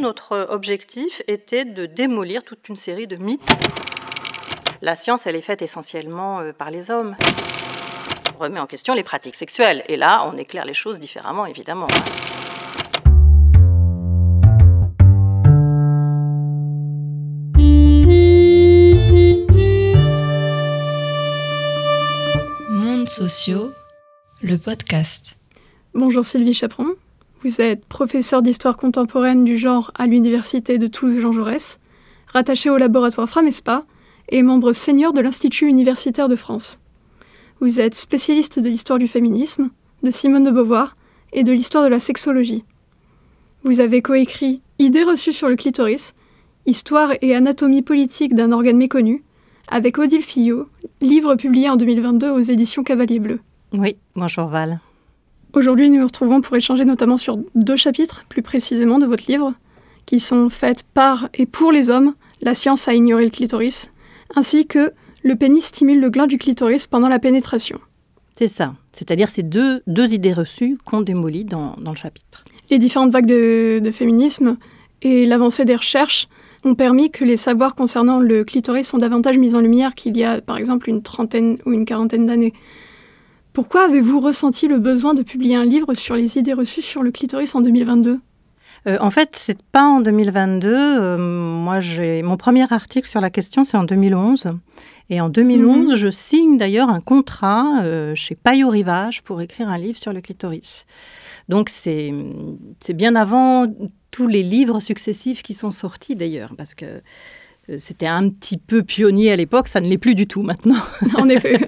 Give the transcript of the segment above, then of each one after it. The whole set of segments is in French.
notre objectif était de démolir toute une série de mythes. La science, elle est faite essentiellement euh, par les hommes. On remet en question les pratiques sexuelles. Et là, on éclaire les choses différemment, évidemment. Mondes sociaux, le podcast. Bonjour Sylvie Chaperon. Vous êtes professeur d'histoire contemporaine du genre à l'université de Toulouse-Jean Jaurès, rattaché au laboratoire Framespa et membre senior de l'Institut universitaire de France. Vous êtes spécialiste de l'histoire du féminisme, de Simone de Beauvoir et de l'histoire de la sexologie. Vous avez coécrit Idées reçues sur le clitoris, Histoire et anatomie politique d'un organe méconnu, avec Odile Fillot, livre publié en 2022 aux éditions Cavalier Bleu. Oui, bonjour Val. Aujourd'hui, nous nous retrouvons pour échanger notamment sur deux chapitres, plus précisément, de votre livre, qui sont faits par et pour les hommes, La science a ignoré le clitoris, ainsi que Le pénis stimule le gland du clitoris pendant la pénétration. C'est ça. C'est-à-dire ces deux, deux idées reçues qu'on démolit dans, dans, le chapitre. Les différentes vagues de, de féminisme et l'avancée des recherches ont permis que les savoirs concernant le clitoris sont davantage mis en lumière qu'il y a par exemple une trentaine ou une quarantaine d'années. Pourquoi avez-vous ressenti le besoin de publier un livre sur les idées reçues sur le clitoris en 2022 euh, en fait, c'est pas en 2022. Euh, moi, j'ai mon premier article sur la question, c'est en 2011. Et en 2011, mmh. je signe d'ailleurs un contrat euh, chez Payot Rivage pour écrire un livre sur le clitoris. Donc, c'est bien avant tous les livres successifs qui sont sortis d'ailleurs, parce que c'était un petit peu pionnier à l'époque, ça ne l'est plus du tout maintenant. En effet.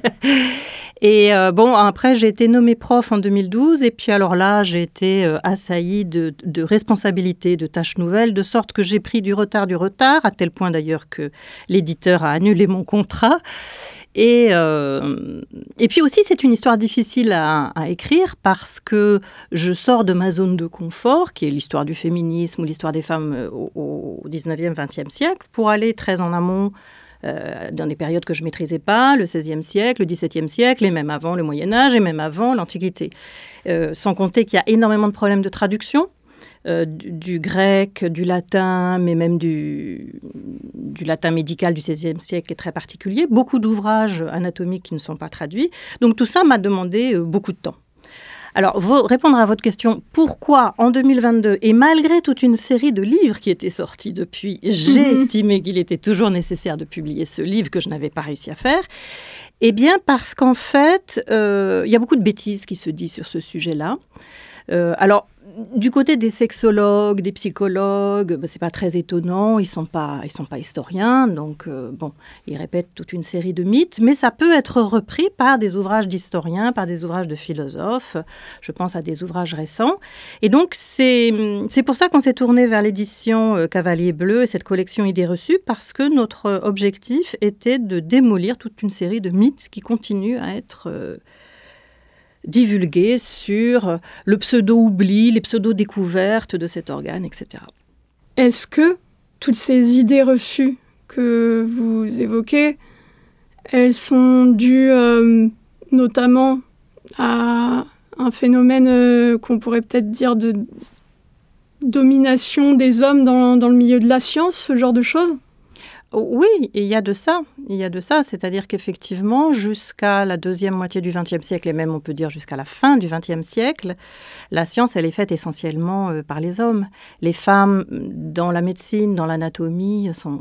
et euh, bon, après, j'ai été nommée prof en 2012, et puis alors là, j'ai été euh, assaillie de, de responsabilités, de tâches nouvelles, de sorte que j'ai pris du retard, du retard, à tel point d'ailleurs que l'éditeur a annulé mon contrat. Et, euh, et puis aussi, c'est une histoire difficile à, écrire parce que je sors de ma zone de confort, qui est l'histoire du féminisme ou l'histoire des femmes euh, au, au 19e, 20e siècle, pour aller très en amont euh, dans des périodes que je ne maîtrisais pas, le XVIe siècle, le XVIIe siècle, et même avant le Moyen Âge, et même avant l'Antiquité. Sans compter qu'il y a énormément de problèmes de traduction. Du, du, grec, du latin, mais même du, du latin médical du XVIe siècle est très particulier. Beaucoup d'ouvrages anatomiques qui ne sont pas traduits. Donc tout ça m'a demandé euh, beaucoup de temps. Alors, répondre à votre question, pourquoi en 2022, et malgré toute une série de livres qui étaient sortis depuis, j'ai mmh. estimé qu'il était toujours nécessaire de publier ce livre que je n'avais pas réussi à faire Eh bien, parce qu'en fait, euh, il y a beaucoup de bêtises qui se disent sur ce sujet-là. Euh, alors, du côté des sexologues, des psychologues, ben, c'est pas très étonnant. Ils sont pas, ils sont pas historiens, donc euh, bon, ils répètent toute une série de mythes, mais ça peut être repris par des ouvrages d'historiens, par des ouvrages de philosophes. Je pense à des ouvrages récents. Et donc c'est c'est pour ça qu'on s'est tourné vers l'édition euh, Cavalier Bleu et cette collection Idées reçues parce que notre objectif était de démolir toute une série de mythes qui continuent à être euh, divulguer sur le pseudo-oubli, les pseudo-découvertes de cet organe, etc. Est-ce que toutes ces idées reçues que vous évoquez, elles sont dues euh, notamment à un phénomène euh, qu'on pourrait peut-être dire de domination des hommes dans, dans le milieu de la science, ce genre de choses? Oui, il y a de ça. Il y a de ça, c'est-à-dire qu'effectivement, jusqu'à la deuxième moitié du XXe siècle, et même on peut dire jusqu'à la fin du XXe siècle, la science, elle est faite essentiellement euh, par les hommes. Les femmes, dans la médecine, dans l'anatomie, sont,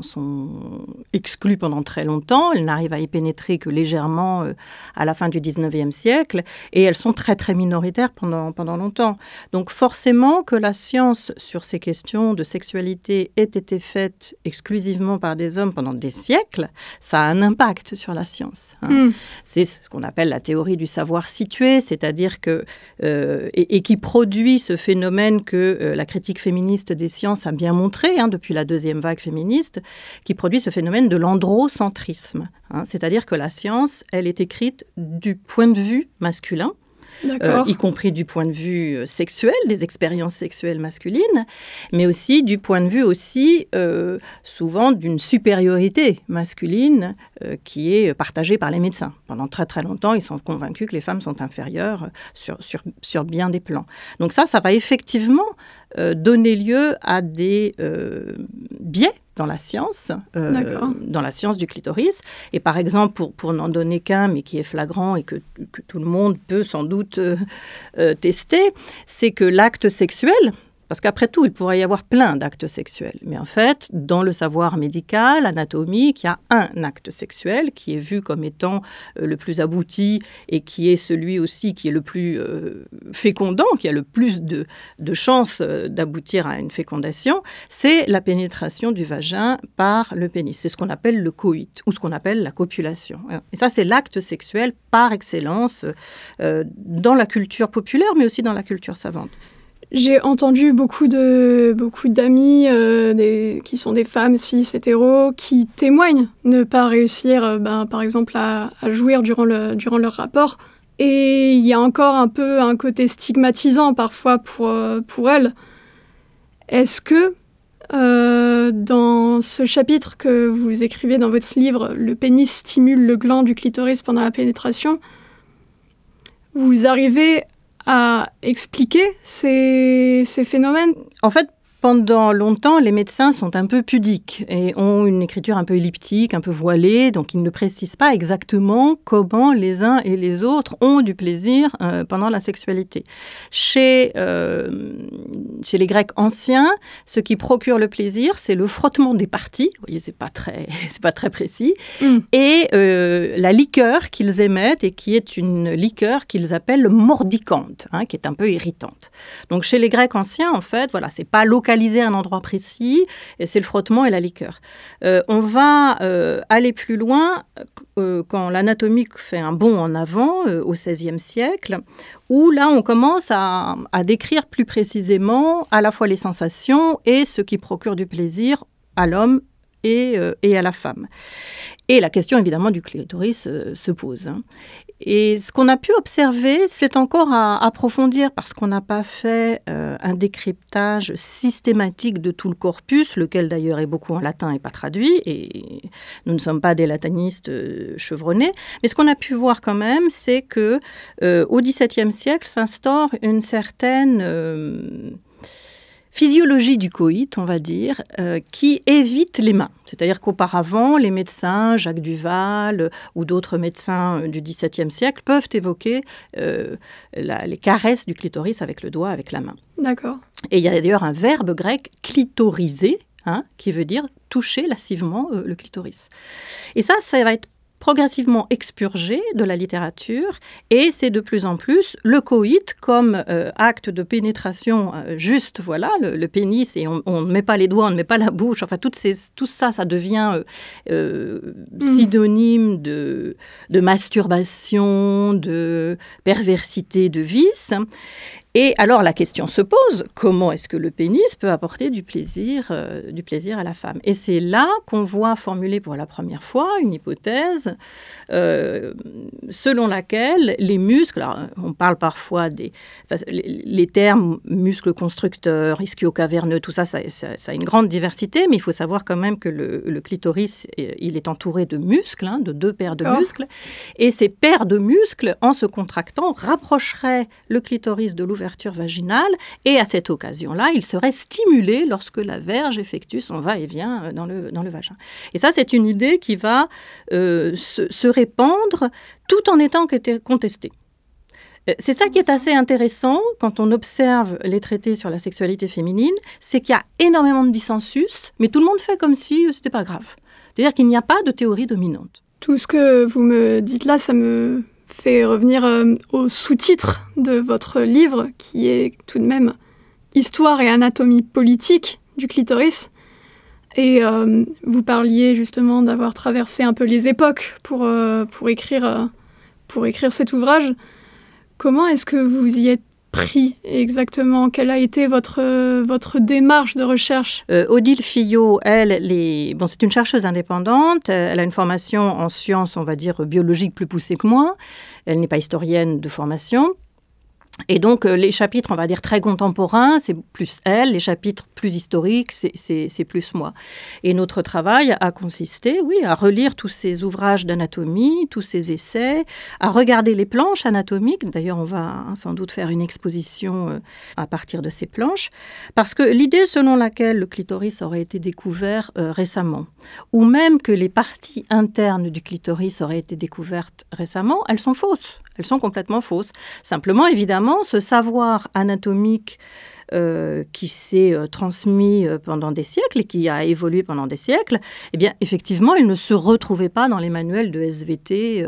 exclues pendant très longtemps. Elles n'arrivent à y pénétrer que légèrement euh, à la fin du XIXe siècle, et elles sont très très minoritaires pendant, pendant longtemps. Donc forcément que la science sur ces questions de sexualité ait été faite exclusivement par des hommes pendant des siècles, ça a un impact sur la science. Hein. Mm. C'est ce qu'on appelle la théorie du savoir situé, c'est-à-dire que euh, et, et, qui produit ce phénomène que euh, la critique féministe des sciences a bien montré hein, depuis la deuxième vague féministe, qui produit ce phénomène de l'androcentrisme, hein, c'est-à-dire que la science, elle est écrite du point de vue masculin euh, y compris du point de vue euh, sexuel, des expériences sexuelles masculines, mais aussi du point de vue aussi euh, souvent d'une supériorité masculine qui est partagée par les médecins. Pendant très très longtemps, ils sont convaincus que les femmes sont inférieures sur, sur, sur bien des plans. Donc ça, ça va effectivement donner lieu à des biais dans la science, euh, dans la science du clitoris. Et par exemple, pour, pour n'en donner qu'un, mais qui est flagrant et que, que, tout le monde peut sans doute euh, euh, tester, c'est que l'acte sexuel, parce qu'après tout, il pourrait y avoir plein d'actes sexuels. Mais en fait, dans le savoir médical, anatomique, il y a un acte sexuel qui est vu comme étant euh, le plus abouti et qui est celui aussi qui est le plus euh, fécondant, qui a le plus de, chances euh, d'aboutir à une fécondation, c'est la pénétration du vagin par le pénis. C'est ce qu'on appelle le coït ou ce qu'on appelle la copulation. Et ça, c'est l'acte sexuel par excellence dans la culture populaire, mais aussi dans la culture savante. J'ai entendu beaucoup de beaucoup d'amis euh, qui sont des femmes cis hétéros qui témoignent ne pas réussir, euh, ben, par exemple, à, jouir durant, le, durant leur rapport. Et il y a encore un peu un côté stigmatisant parfois pour, euh, pour elles. Est-ce que dans ce chapitre que vous écrivez dans votre livre, le pénis stimule le gland du clitoris pendant la pénétration, vous arrivez à expliquer ces, ces phénomènes. En fait, pendant longtemps, les médecins sont un peu pudiques et ont une écriture un peu elliptique, un peu voilée, donc ils ne précisent pas exactement comment les uns et les autres ont du plaisir euh, pendant la sexualité. Chez, euh, chez les Grecs anciens, ce qui procure le plaisir, c'est le frottement des parties, vous voyez, c'est pas très, c'est pas très précis, mm. et euh, la liqueur qu'ils émettent et qui est une liqueur qu'ils appellent mordicante, hein, qui est un peu irritante. Donc chez les Grecs anciens, en fait, voilà, c'est pas l'eau un endroit précis, et c'est le frottement et la liqueur. Euh, on va euh, aller plus loin euh, quand l'anatomie fait un bond en avant au XVIe siècle, où là on commence à, décrire plus précisément à la fois les sensations et ce qui procure du plaisir à l'homme et, à la femme. Et la question évidemment du clitoris se pose. Hein. Et ce qu'on a pu observer, c'est encore à approfondir parce qu'on n'a pas fait euh, un décryptage systématique de tout le corpus, lequel d'ailleurs est beaucoup en latin et pas traduit, et nous ne sommes pas des latinistes euh, chevronnés. Mais ce qu'on a pu voir quand même, c'est que euh, au XVIIe siècle s'instaure une certaine physiologie du coït, on va dire, euh, qui évite les mains. C'est-à-dire qu'auparavant, les médecins, Jacques Duval euh, ou d'autres médecins euh, du XVIIe siècle, peuvent évoquer les caresses du clitoris avec le doigt, avec la main. D'accord. Et il y a d'ailleurs un verbe grec clitoriser, hein, qui veut dire toucher lascivement le clitoris. Et ça, ça va être progressivement expurgé de la littérature et c'est de plus en plus le coït comme euh, acte de pénétration euh, juste, voilà, le, pénis et on, ne met pas les doigts, on ne met pas la bouche, enfin toutes ces, tout ça, ça devient euh, mm. synonyme de, de masturbation, de perversité, de vice. Et alors la question se pose, comment est-ce que le pénis peut apporter du plaisir, euh, du plaisir à la femme? Et c'est là qu'on voit formuler pour la première fois une hypothèse euh, selon laquelle les muscles, on parle parfois des les, termes muscles constructeurs, ischio-caverneux, tout ça ça, a une grande diversité, mais il faut savoir quand même que le, clitoris, il est entouré de muscles, hein, de deux paires de muscles, et ces paires de muscles, en se contractant, rapprocheraient le clitoris de l'ouverture ouverture vaginale et à cette occasion-là, il serait stimulé lorsque la verge effectue son va-et-vient euh, dans le, dans le vagin. Et ça, c'est une idée qui va euh, se, répandre tout en étant contestée. Euh, c'est ça qui est assez intéressant quand on observe les traités sur la sexualité féminine, c'est qu'il y a énormément de dissensus, mais tout le monde fait comme si ce n'était pas grave. C'est-à-dire qu'il n'y a pas de théorie dominante. Tout ce que vous me dites là, ça me fait revenir euh, au sous-titre de votre livre, qui est tout de même Histoire et anatomie politique du clitoris. Et euh, vous parliez justement d'avoir traversé un peu les époques pour, euh, pour, écrire, pour écrire cet ouvrage. Comment est-ce que vous y êtes pris exactement? Quelle a été votre, votre démarche de recherche? Odile Fillot, elle, bon, c'est une chercheuse indépendante. Elle a une formation en sciences, on va dire, biologiques plus poussée que moi. Elle n'est pas historienne de formation. Et donc, euh, les chapitres, on va dire, très contemporains, c'est plus elle, les chapitres plus historiques, c'est plus moi. Et notre travail a consisté, oui, à relire tous ces ouvrages d'anatomie, tous ces essais, à regarder les planches anatomiques. D'ailleurs, on va hein, sans doute faire une exposition euh, à partir de ces planches, parce que l'idée selon laquelle le clitoris aurait été découvert euh, récemment, ou même que les parties internes du clitoris auraient été découvertes récemment, elles sont fausses. Elles sont complètement fausses. Simplement, évidemment, ce savoir anatomique euh, qui s'est euh, transmis euh, pendant des siècles et qui a évolué pendant des siècles, eh bien, effectivement, il ne se retrouvait pas dans les manuels de SVT.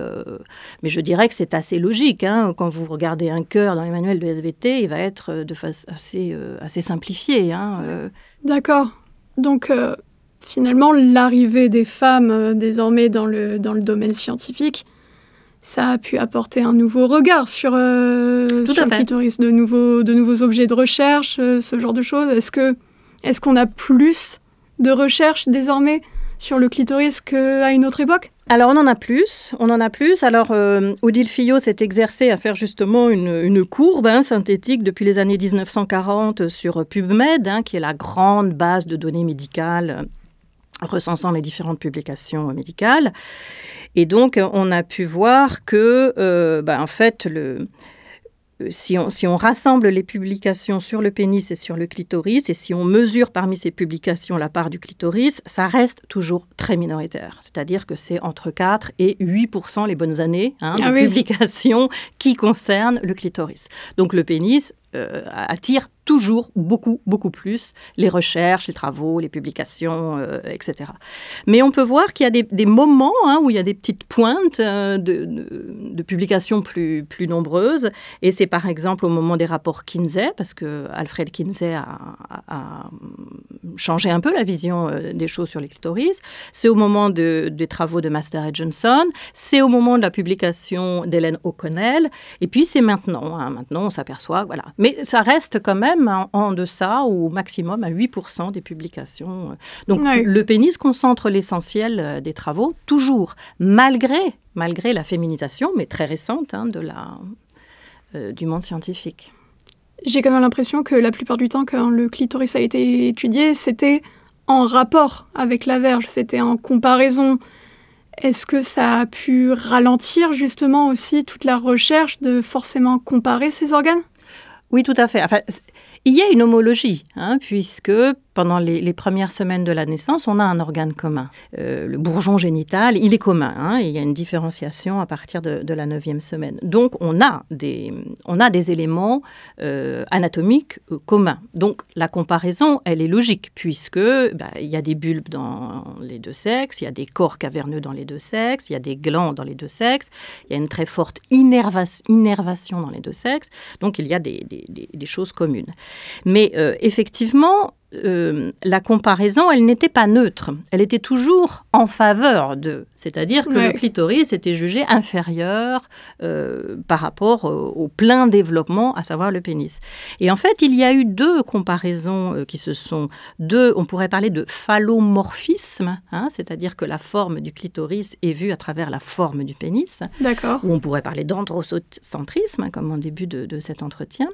mais je dirais que c'est assez logique. Hein. Quand vous regardez un cœur dans les manuels de SVT, il va être de façon assez, assez simplifié. Hein, D'accord. Donc, finalement, l'arrivée des femmes désormais dans le, dans le domaine scientifique ça a pu apporter un nouveau regard sur, euh, le clitoris, de nouveaux, de nouveaux objets de recherche, euh, ce genre de choses. Est-ce que est-ce qu'on a plus de recherches désormais sur le clitoris qu'à une autre époque? Alors on en a plus, on en a plus. Alors euh, Odile Fillot s'est exercée à faire justement une, courbe hein, synthétique depuis les années 1940 sur PubMed, hein, qui est la grande base de données médicales recensant les différentes publications médicales. Et donc, on a pu voir que, euh, bah, en fait, le, si on, si on, rassemble les publications sur le pénis et sur le clitoris, et si on mesure parmi ces publications la part du clitoris, ça reste toujours très minoritaire. C'est-à-dire que c'est entre 4 et 8% les bonnes années hein, de ah publications qui concernent le clitoris. Donc le pénis euh, attire toujours beaucoup, beaucoup plus les recherches, les travaux, les publications, euh, etc. Mais on peut voir qu'il y a des, moments hein, où il y a des petites pointes euh, de, publications plus, plus nombreuses. Et c'est par exemple au moment des rapports Kinsey, parce que Alfred Kinsey a, changé un peu la vision des choses sur les clitoris. C'est au moment des travaux de Master et Johnson. C'est au moment de la publication d'Hélène O'Connell. Et puis c'est maintenant. Hein, maintenant, on s'aperçoit, voilà. Mais ça reste quand même en, deçà, ou au maximum à 8% des publications. Donc le pénis concentre l'essentiel euh, des travaux, toujours, malgré, malgré la féminisation, mais très récente, hein, de la, euh, du monde scientifique. J'ai quand même l'impression que la plupart du temps, quand le clitoris a été étudié, c'était en rapport avec la verge, c'était en comparaison. Est-ce que ça a pu ralentir justement aussi toute la recherche de forcément comparer ces organes? Oui, tout à fait. Enfin, il y a une homologie, hein, puisque pendant les, premières semaines de la naissance, on a un organe commun. Euh, le bourgeon génital, il est commun. Hein, il y a une différenciation à partir de, la neuvième semaine. Donc, on a des, on a des éléments euh, anatomiques euh, communs. Donc, la comparaison, elle est logique, puisque bah, il y a des bulbes dans les deux sexes, il y a des corps caverneux dans les deux sexes, il y a des glands dans les deux sexes, il y a une très forte innervation dans les deux sexes. Donc, il y a des, des choses communes. Mais effectivement, euh, la comparaison, elle n'était pas neutre. Elle était toujours en faveur de. C'est-à-dire que le clitoris était jugé inférieur euh, par rapport au, plein développement, à savoir le pénis. Et en fait, il y a eu deux comparaisons euh, qui se sont. Deux, on pourrait parler de phallomorphisme, hein, c'est-à-dire que la forme du clitoris est vue à travers la forme du pénis. D'accord. Ou on pourrait parler d'androcentrisme, hein, comme en début de cet entretien.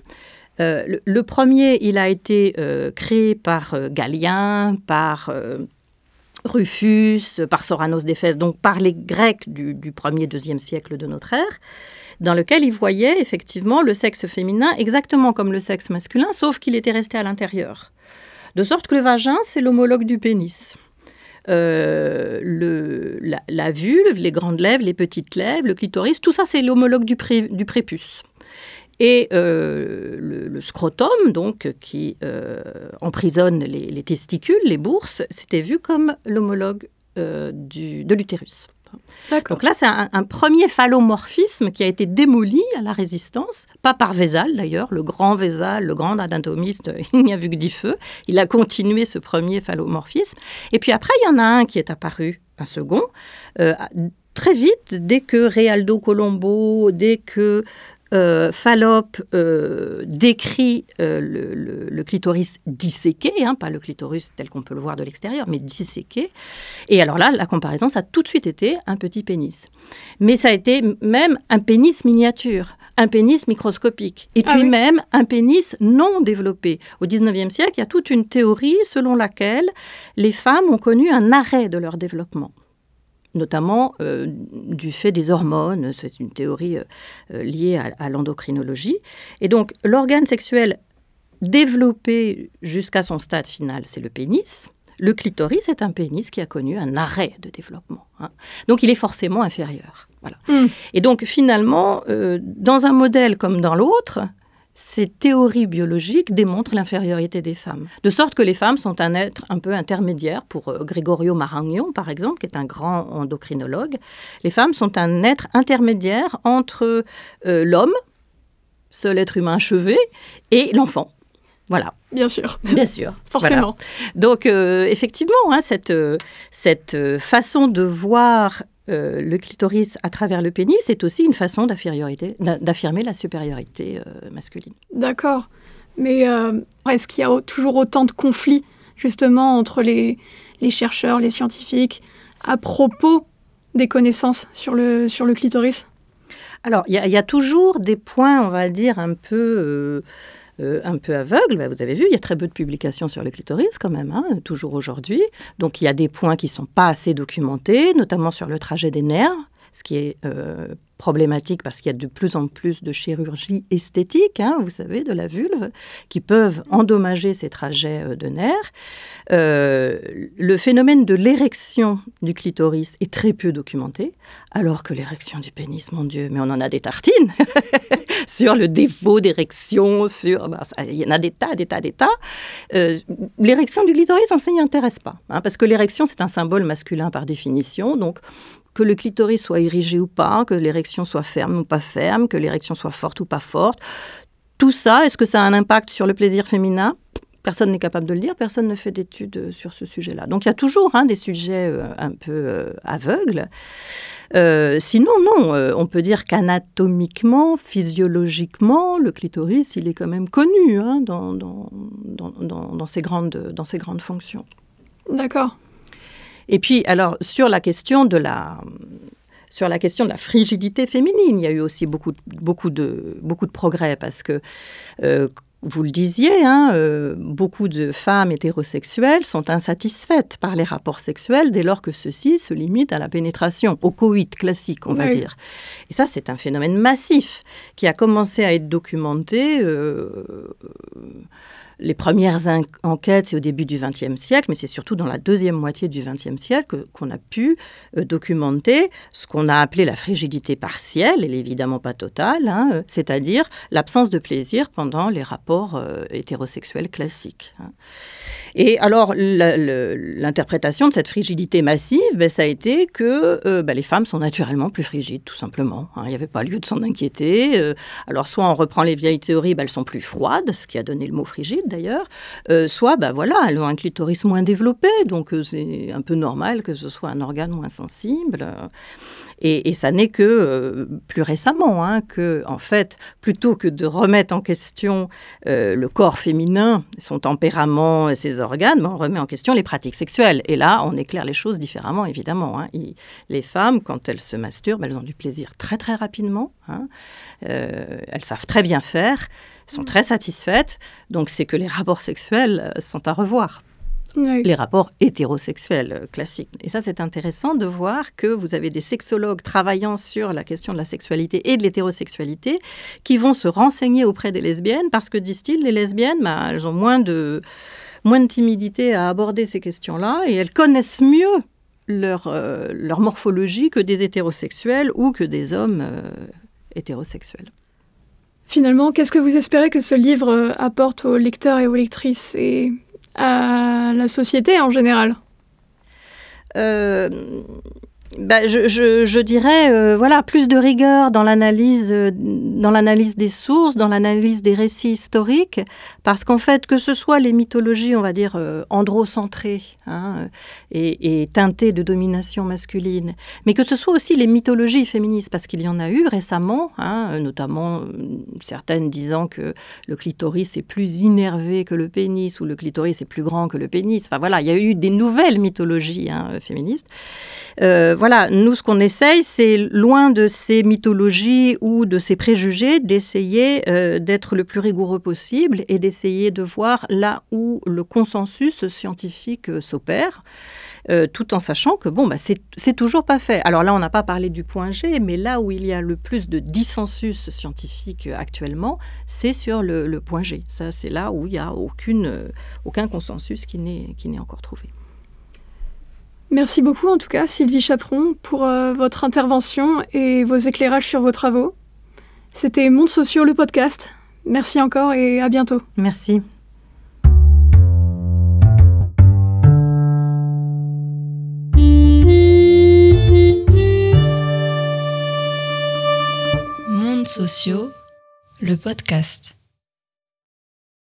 Euh, le, premier, il a été euh, créé par euh, Galien, par Rufus, par Soranos d'Éphèse, donc par les Grecs du, du 1er, 2e siècle de notre ère, dans lequel ils voyaient effectivement le sexe féminin exactement comme le sexe masculin, sauf qu'il était resté à l'intérieur. De sorte que le vagin, c'est l'homologue du pénis. le, la, vulve, les grandes lèvres, les petites lèvres, le clitoris, tout ça c'est l'homologue du prépuce. Et euh, le, scrotum, donc, qui euh, emprisonne les, testicules, les bourses, c'était vu comme l'homologue euh, de l'utérus. Donc là, c'est un, premier phallomorphisme qui a été démoli à la résistance, pas par Vézal d'ailleurs, le grand Vézal, le grand anatomiste, il n'y a vu que dix feux. Il a continué ce premier phallomorphisme. Et puis après, il y en a un qui est apparu, un second, très vite, dès que Realdo Colombo, dès que euh, Fallope euh, décrit euh, le, clitoris disséqué, hein, pas le clitoris tel qu'on peut le voir de l'extérieur, mais disséqué. Et alors là, la comparaison, ça a tout de suite été un petit pénis. Mais ça a été même un pénis miniature. un pénis microscopique, et Ah puis oui. même un pénis non développé. Au 19e siècle, il y a toute une théorie selon laquelle les femmes ont connu un arrêt de leur développement notamment euh, du fait des hormones. C'est une théorie euh, euh, liée à, à l'endocrinologie. Et donc, l'organe sexuel développé jusqu'à son stade final, c'est le pénis. Le clitoris est un pénis qui a connu un arrêt de développement. hein. Donc, il est forcément inférieur. Voilà. Mm. Et donc, finalement, euh, dans un modèle comme dans l'autre, ces théories biologiques démontrent l'infériorité des femmes. De sorte que les femmes sont un être un peu intermédiaire. Pour euh, Gregorio Maragnon, par exemple, qui est un grand endocrinologue, les femmes sont un être intermédiaire entre euh, l'homme, seul être humain achevé, et l'enfant. Voilà, Bien sûr, bien sûr. Voilà. forcément. Donc, euh, effectivement, hein, cette, cette façon de voir euh, le clitoris à travers le pénis est aussi une façon d'affirmer la supériorité euh, masculine. D'accord. Mais euh, est-ce qu'il y a toujours autant de conflits, justement, entre les, les chercheurs, les scientifiques, à propos des connaissances sur le, sur le clitoris? Alors, il y, a- il y a toujours des points, on va dire, un peu, euh, un peu aveugles. Ben, vous avez vu, il y a très peu de publications sur le clitoris quand même, hein, toujours aujourd'hui. Donc, il y a des points qui ne sont pas assez documentés, notamment sur le trajet des nerfs, ce qui est euh, problématique parce qu'il y a de plus en plus de chirurgies esthétiques, hein, vous savez, de la vulve, qui peuvent endommager ces trajets euh, de nerfs. Euh, le phénomène de l'érection du clitoris est très peu documenté, alors que l'érection du pénis, mon Dieu, mais on en a des tartines sur le défaut d'érection, sur, bah, il y en a des tas, des tas, des tas. L'érection du clitoris, on ne s'y intéresse pas, hein, parce que l'érection, c'est un symbole masculin par définition, donc que le clitoris soit érigé ou pas, que l'érection soit ferme ou pas ferme, que l'érection soit forte ou pas forte, tout ça, est-ce que ça a un impact sur le plaisir féminin? Personne n'est capable de le dire, personne ne fait d'études sur ce sujet-là. Donc il y a toujours hein, des sujets euh, un peu euh, aveugles. Euh, sinon, non, on peut dire qu'anatomiquement, physiologiquement, le clitoris, il est quand même connu hein, dans ses grandes fonctions. D'accord. Et puis, alors, sur la question de la, sur la question de la frigidité féminine, il y a eu aussi beaucoup, beaucoup, de, beaucoup de progrès parce que, euh, vous le disiez, hein, euh, beaucoup de femmes hétérosexuelles sont insatisfaites par les rapports sexuels dès lors que ceux-ci se limitent à la pénétration, au coït classique, on va dire. Et ça, c'est un phénomène massif qui a commencé à être documenté. euh, les premières en- enquêtes, c'est au début du XXe siècle, mais c'est surtout dans la deuxième moitié du XXe siècle qu'on a pu euh, documenter ce qu'on a appelé la frigidité partielle, elle est évidemment pas totale, hein, euh, c'est-à-dire l'absence de plaisir pendant les rapports euh, hétérosexuels classiques. hein. Et alors, l'interprétation de cette frigidité massive, ben, ça a été que euh, ben, les femmes sont naturellement plus frigides, tout simplement. hein. Il n'y avait pas lieu de s'en inquiéter. euh, alors, soit on reprend les vieilles théories, ben, elles sont plus froides, ce qui a donné le mot frigide d'ailleurs, euh, soit ben, voilà, elles ont un clitoris moins développé, donc c'est un peu normal que ce soit un organe moins sensible. Et, et ça n'est que euh, plus récemment hein, que, en fait, plutôt que de remettre en question euh, le corps féminin, son tempérament et ses organes, ben, on remet en question les pratiques sexuelles. Et là, on éclaire les choses différemment, évidemment. hein. Il- les femmes, quand elles se masturbent, elles ont du plaisir très très rapidement. hein. Euh, elles savent très bien faire, sont très satisfaites. Donc c'est que les rapports sexuels sont à revoir Oui. les rapports hétérosexuels euh, classiques. Et ça, c'est intéressant de voir que vous avez des sexologues travaillant sur la question de la sexualité et de l'hétérosexualité qui vont se renseigner auprès des lesbiennes parce que, disent-ils, les lesbiennes, bah, elles ont moins de, moins de timidité à aborder ces questions-là et elles connaissent mieux leur, euh, leur morphologie que des hétérosexuels ou que des hommes euh, hétérosexuels. Finalement, qu'est-ce que vous espérez que ce livre apporte aux lecteurs et aux lectrices et à la société en général. Euh, bah, je, dirais euh, voilà plus de rigueur dans l'analyse euh, dans l'analyse des sources, dans l'analyse des récits historiques, parce qu'en fait que ce soit les mythologies, on va dire euh, androcentrées hein, et, teintées de domination masculine, mais que ce soit aussi les mythologies féministes, parce qu'il y en a eu récemment, hein, notamment certaines disant que le clitoris est plus innervé que le pénis ou le clitoris est plus grand que le pénis. Enfin voilà, il y a eu des nouvelles mythologies hein, féministes. Voilà. Voilà, nous, ce qu'on essaye, c'est loin de ces mythologies ou de ces préjugés, d'essayer euh, d'être le plus rigoureux possible et d'essayer de voir là où le consensus scientifique euh, s'opère. Euh, tout en sachant que bon, bah, c'est toujours pas fait. Alors là, on n'a pas parlé du point G, mais là où il y a le plus de dissensus scientifique actuellement, c'est sur le, point G. Ça, c'est là où il n'y a aucun consensus qui n'est encore trouvé. Merci beaucoup en tout cas Sylvie Chaperon pour euh, votre intervention et vos éclairages sur vos travaux. C'était Monde Sociaux le podcast. Merci encore et à bientôt. Merci. Monde Sociaux le podcast.